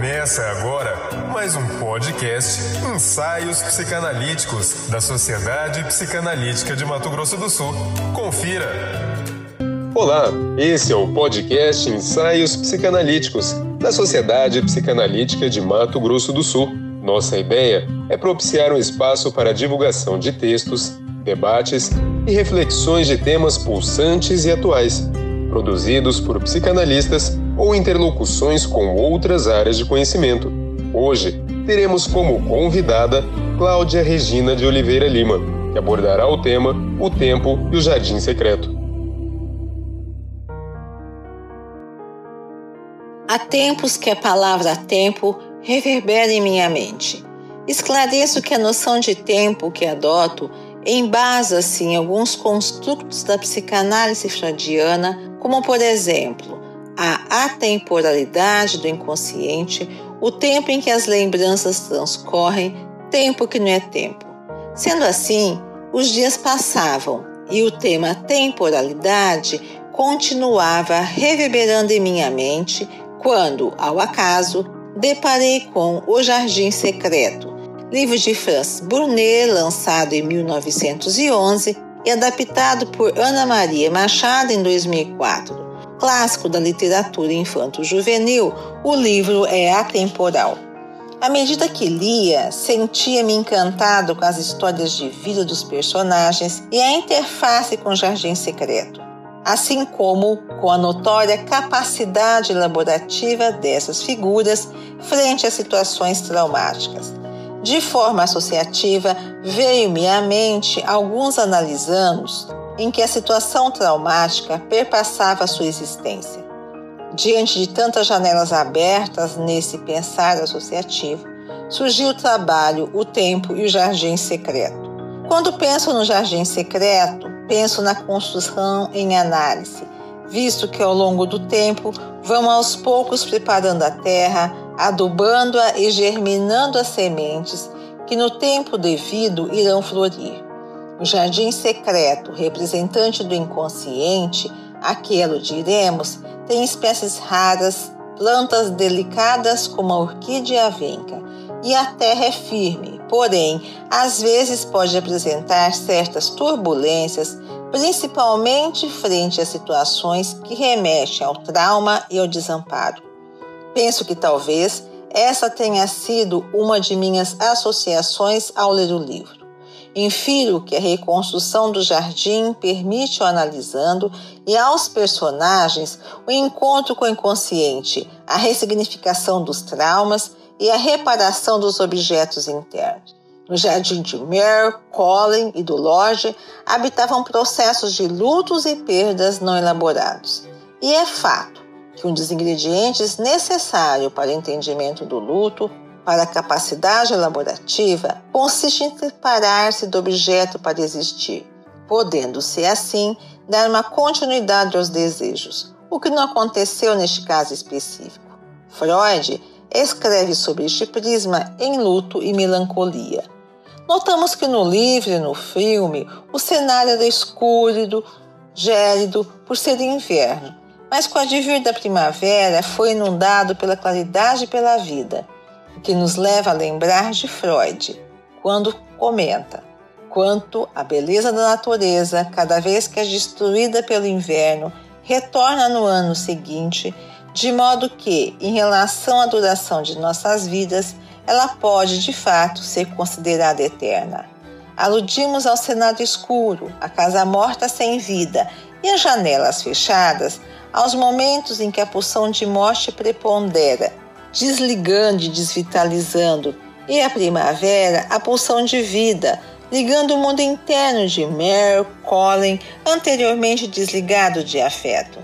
Começa agora mais um podcast Ensaios Psicanalíticos da Sociedade Psicanalítica de Mato Grosso do Sul. Confira! Olá, esse é o podcast Ensaios Psicanalíticos da Sociedade Psicanalítica de Mato Grosso do Sul. Nossa ideia é propiciar um espaço para a divulgação de textos, debates e reflexões de temas pulsantes e atuais, produzidos por psicanalistas ou interlocuções com outras áreas de conhecimento. Hoje, teremos como convidada Cláudia Regina de Oliveira Lima, que abordará o tema O Tempo e o Jardim Secreto. Há tempos que a palavra tempo reverbera em minha mente. Esclareço que a noção de tempo que adoto embasa-se em alguns construtos da psicanálise freudiana, como por exemplo, a atemporalidade do inconsciente, o tempo em que as lembranças transcorrem, tempo que não é tempo. Sendo assim, os dias passavam e o tema temporalidade continuava reverberando em minha mente quando, ao acaso, deparei com O Jardim Secreto, livro de Franz Burnet, lançado em 1911 e adaptado por Ana Maria Machado em 2004 clássico da literatura infanto-juvenil, o livro é atemporal. À medida que lia, sentia-me encantado com as histórias de vida dos personagens e a interface com o Jardim Secreto, assim como com a notória capacidade elaborativa dessas figuras frente a situações traumáticas. De forma associativa, veio-me à mente alguns analisanos em que a situação traumática perpassava sua existência. Diante de tantas janelas abertas nesse pensar associativo, surgiu o trabalho, o tempo e o jardim secreto. Quando penso no jardim secreto, penso na construção em análise, visto que ao longo do tempo vamos aos poucos preparando a terra, adubando-a e germinando as sementes que no tempo devido irão florir. O jardim secreto, representante do inconsciente, aquilo diremos, tem espécies raras, plantas delicadas como a orquídea avenca, e a terra é firme, porém, às vezes pode apresentar certas turbulências, principalmente frente a situações que remetem ao trauma e ao desamparo. Penso que talvez essa tenha sido uma de minhas associações ao ler o livro. Infiro que a reconstrução do jardim permite o analisando e aos personagens o encontro com o inconsciente, a ressignificação dos traumas e a reparação dos objetos internos. No jardim de Mare, Colin e do Lodge habitavam processos de lutos e perdas não elaborados. E é fato que um dos ingredientes necessários para o entendimento do luto para a capacidade elaborativa consiste em separar-se do objeto para existir, podendo-se assim dar uma continuidade aos desejos, o que não aconteceu neste caso específico. Freud escreve sobre este prisma em Luto e Melancolia. Notamos que no livro e no filme o cenário era escuro, gélido, por ser inverno, mas com a advir da primavera foi inundado pela claridade e pela vida que nos leva a lembrar de Freud, quando comenta quanto a beleza da natureza, cada vez que é destruída pelo inverno, retorna no ano seguinte, de modo que, em relação à duração de nossas vidas, ela pode de fato ser considerada eterna. Aludimos ao cenário escuro, a casa morta sem vida e as janelas fechadas, aos momentos em que a pulsão de morte prepondera desligando e desvitalizando, e a primavera, a pulsão de vida, ligando o mundo interno de Mare, Colin, anteriormente desligado de afeto.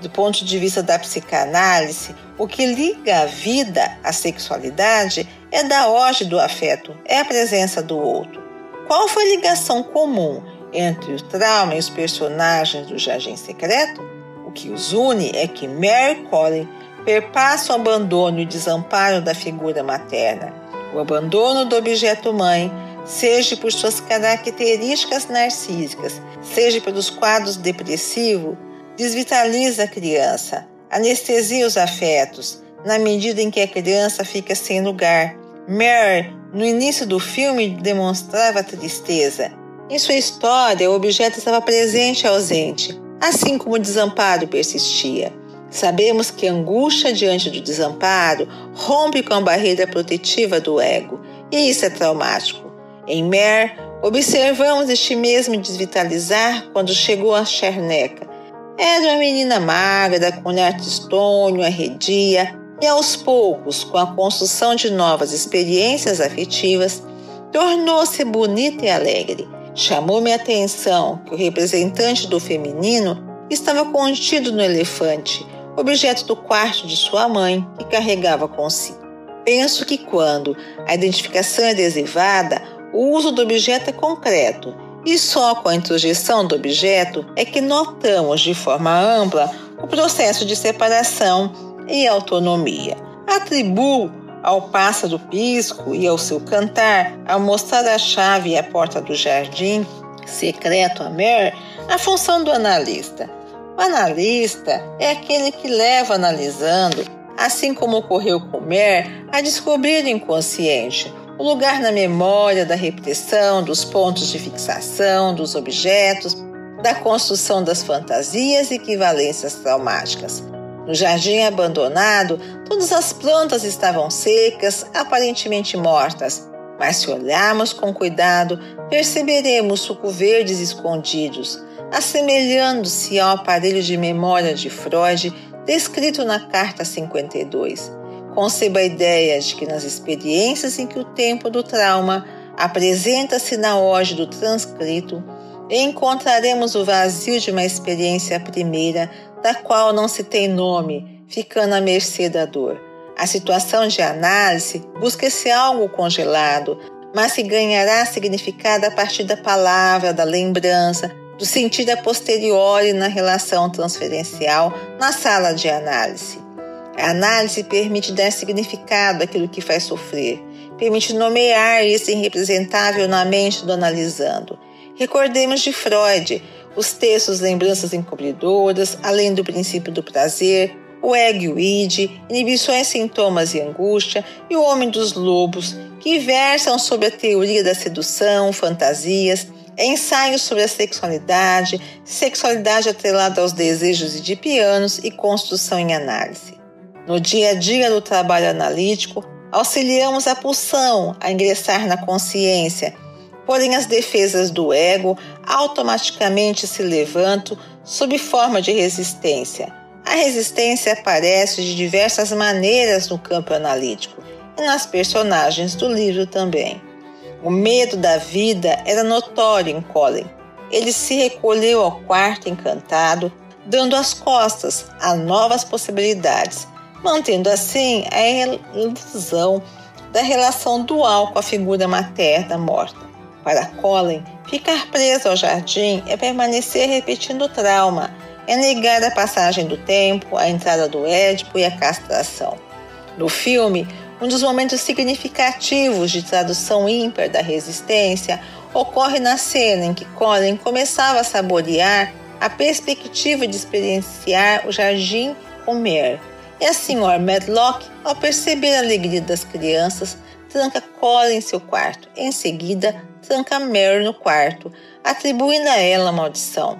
Do ponto de vista da psicanálise, o que liga a vida à sexualidade é da hoje do afeto, é a presença do outro. Qual foi a ligação comum entre o trauma e os personagens do Jardim Secreto? O que os une é que Mary Colin perpassa o abandono e desamparo da figura materna. O abandono do objeto mãe, seja por suas características narcísicas, seja pelos quadros depressivos, desvitaliza a criança, anestesia os afetos, na medida em que a criança fica sem lugar. Mary, no início do filme, demonstrava tristeza. Em sua história, o objeto estava presente e ausente, assim como o desamparo persistia. Sabemos que a angústia diante do desamparo rompe com a barreira protetiva do ego, e isso é traumático. Em Mare, observamos este mesmo desvitalizar quando chegou a Cherneca. Era uma menina magra, com olhar tristonho, arredia, e aos poucos, com a construção de novas experiências afetivas, tornou-se bonita e alegre. Chamou-me a atenção que o representante do feminino estava contido no elefante, objeto do quarto de sua mãe, que carregava consigo. Penso que quando a identificação é adesivada, o uso do objeto é concreto, e só com a introjeção do objeto é que notamos de forma ampla o processo de separação e autonomia. Atribuo ao pássaro pisco e ao seu cantar, ao mostrar a chave e a porta do jardim secreto a Mer, a função do analista o analista é aquele que leva analisando, assim como ocorreu com Mer, a descobrir o inconsciente, o lugar na memória da repetição, dos pontos de fixação, dos objetos, da construção das fantasias e equivalências traumáticas. No jardim abandonado, todas as plantas estavam secas, aparentemente mortas, mas se olharmos com cuidado, perceberemos sucos verdes escondidos assemelhando-se ao aparelho de memória de Freud descrito na Carta 52. Conceba a ideia de que nas experiências em que o tempo do trauma apresenta-se na ordem do transcrito, encontraremos o vazio de uma experiência primeira, da qual não se tem nome, ficando à mercê da dor. A situação de análise busca-se algo congelado, mas que ganhará significado a partir da palavra, da lembrança, do sentido a posteriori na relação transferencial na sala de análise. A análise permite dar significado àquilo que faz sofrer, permite nomear isso irrepresentável na mente do analisando. Recordemos de Freud os textos Lembranças Encobridoras, além do princípio do prazer, o e o id, inibições, sintomas e angústia, e o homem dos lobos, que versam sobre a teoria da sedução, fantasias, ensaios sobre a sexualidade, sexualidade atrelada aos desejos edipianos e construção em análise. No dia a dia do trabalho analítico, auxiliamos a pulsão a ingressar na consciência, porém as defesas do ego automaticamente se levantam sob forma de resistência. A resistência aparece de diversas maneiras no campo analítico e nas personagens do livro também. O medo da vida era notório em Colin. Ele se recolheu ao quarto encantado, dando as costas a novas possibilidades, mantendo assim a ilusão da relação dual com a figura materna morta. Para Colin, ficar preso ao jardim é permanecer repetindo o trauma, é negar a passagem do tempo, a entrada do Édipo e a castração. No filme, um dos momentos significativos de tradução ímpar da resistência ocorre na cena em que Colin começava a saborear a perspectiva de experienciar o jardim Homer. E a senhora Medlock, ao perceber a alegria das crianças, tranca Colin em seu quarto. Em seguida, tranca Mary no quarto, atribuindo a ela a maldição,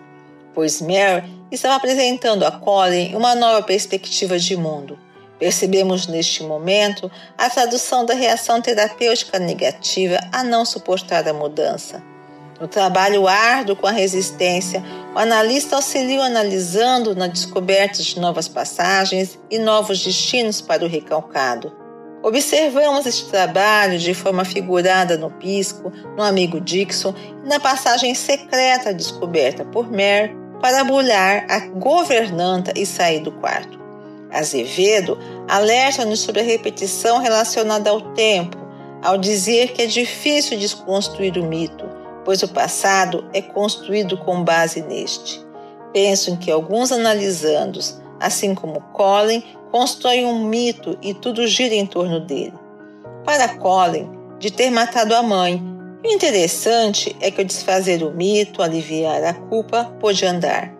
pois Mary estava apresentando a Colin uma nova perspectiva de mundo. Percebemos neste momento a tradução da reação terapêutica negativa a não suportar a mudança. No trabalho árduo com a resistência, o analista auxilia analisando na descoberta de novas passagens e novos destinos para o recalcado. Observamos este trabalho de forma figurada no Pisco, no amigo Dixon e na passagem secreta descoberta por Mare para bulhar a governanta e sair do quarto. Azevedo alerta-nos sobre a repetição relacionada ao tempo, ao dizer que é difícil desconstruir o mito, pois o passado é construído com base neste. Penso em que alguns analisandos, assim como Colin, constroem um mito e tudo gira em torno dele. Para Colin, de ter matado a mãe, interessante é que ao desfazer o mito, aliviar a culpa, pôde andar.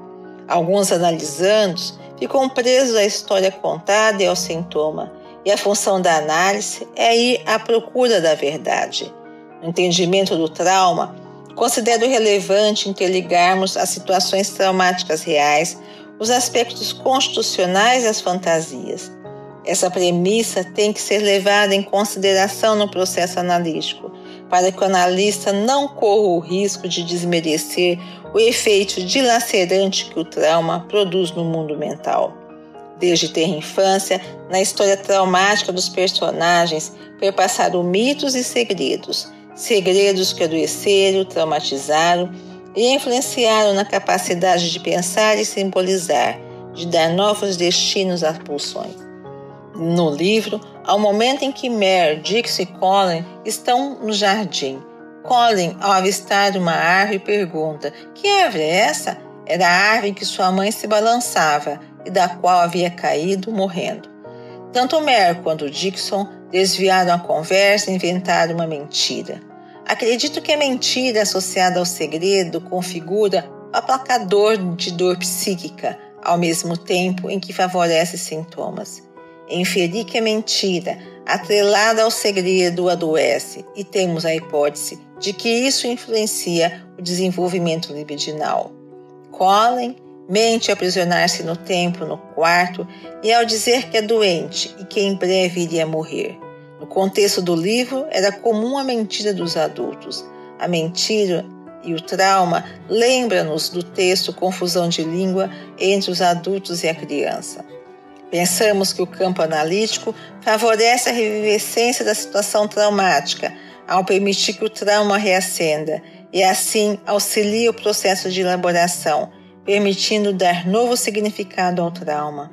Alguns analisandos ficam presos à história contada e ao sintoma, e a função da análise é ir à procura da verdade. No entendimento do trauma, considero relevante interligarmos as situações traumáticas reais, os aspectos constitucionais e as fantasias. Essa premissa tem que ser levada em consideração no processo analítico, para que o analista não corra o risco de desmerecer o efeito dilacerante que o trauma produz no mundo mental. Desde ter infância, na história traumática dos personagens, perpassaram mitos e segredos, segredos que adoeceram, traumatizaram e influenciaram na capacidade de pensar e simbolizar, de dar novos destinos às pulsões. No livro, um momento em que Mare, Dix e Colin estão no jardim. Colin, ao avistar uma árvore, pergunta: Que árvore é essa? Era a árvore em que sua mãe se balançava e da qual havia caído morrendo. Tanto Mare quanto Dixon desviaram a conversa e inventaram uma mentira. Acredito que a mentira associada ao segredo configura o aplacador de dor psíquica, ao mesmo tempo em que favorece sintomas. Inferi que a mentira, atrelada ao segredo, adoece, e temos a hipótese de que isso influencia o desenvolvimento libidinal. Colin mente ao aprisionar-se no templo, no quarto, e ao dizer que é doente e que em breve iria morrer. No contexto do livro, era comum a mentira dos adultos. A mentira e o trauma lembra-nos do texto Confusão de Língua entre os adultos e a criança. Pensamos que o campo analítico favorece a revivescência da situação traumática, ao permitir que o trauma reacenda, e assim auxilia o processo de elaboração, permitindo dar novo significado ao trauma.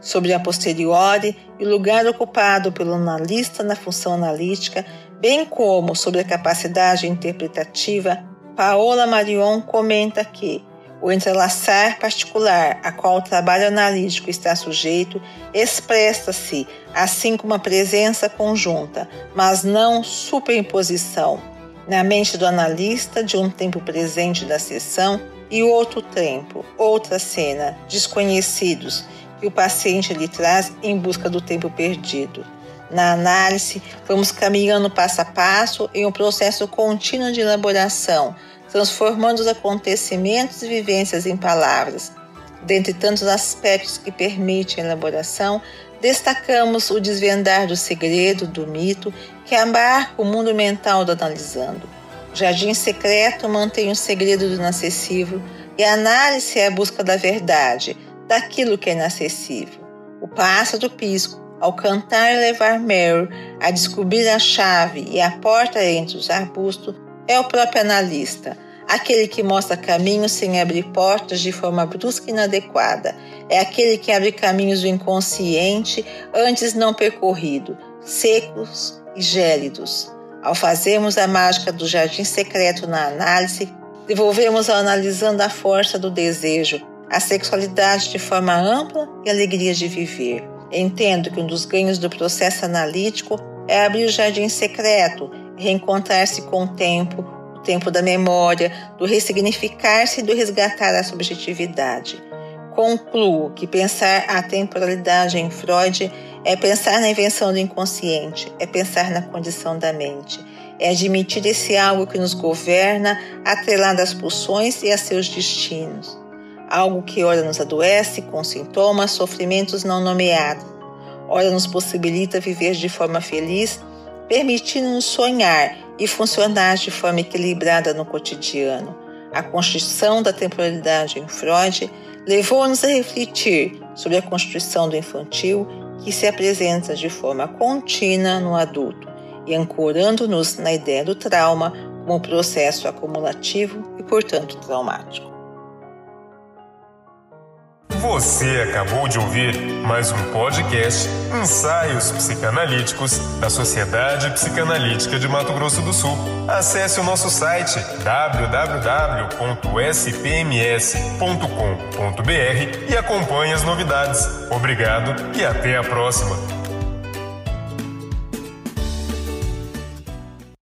Sobre a posteriori e o lugar ocupado pelo analista na função analítica, bem como sobre a capacidade interpretativa, Paola Marion comenta que o entrelaçar particular a qual o trabalho analítico está sujeito expressa-se assim como a presença conjunta, mas não superimposição, na mente do analista de um tempo presente da sessão e outro tempo, outra cena, desconhecidos, que o paciente lhe traz em busca do tempo perdido. Na análise, vamos caminhando passo a passo em um processo contínuo de elaboração, transformando os acontecimentos e vivências em palavras. Dentre tantos aspectos que permitem a elaboração, destacamos o desvendar do segredo, do mito, que abarca o mundo mental do analisando. O jardim secreto mantém o segredo do inacessível e a análise é a busca da verdade, daquilo que é inacessível. O pássaro pisco, ao cantar e levar Mary a descobrir a chave e a porta entre os arbustos, é o próprio analista, aquele que mostra caminhos sem abrir portas de forma brusca e inadequada. É aquele que abre caminhos do inconsciente antes não percorrido, secos e gélidos. Ao fazermos a mágica do jardim secreto na análise, devolvemos ao analisando a força do desejo, a sexualidade de forma ampla e a alegria de viver. Entendo que um dos ganhos do processo analítico é abrir o jardim secreto reencontrar-se com o tempo, tempo da memória, do ressignificar-se e do resgatar a subjetividade. Concluo que pensar a temporalidade em Freud é pensar na invenção do inconsciente, é pensar na condição da mente, é admitir esse algo que nos governa, atrelado às pulsões e a seus destinos algo que ora nos adoece com sintomas, sofrimentos não nomeados, ora nos possibilita viver de forma feliz, permitindo-nos sonhar e funcionar de forma equilibrada no cotidiano. A constituição da temporalidade em Freud levou-nos a refletir sobre a constituição do infantil que se apresenta de forma contínua no adulto e ancorando-nos na ideia do trauma como processo acumulativo e, portanto, traumático. Você acabou de ouvir mais um podcast Ensaios Psicanalíticos da Sociedade Psicanalítica de Mato Grosso do Sul. Acesse o nosso site www.spms.com.br e acompanhe as novidades. Obrigado e até a próxima.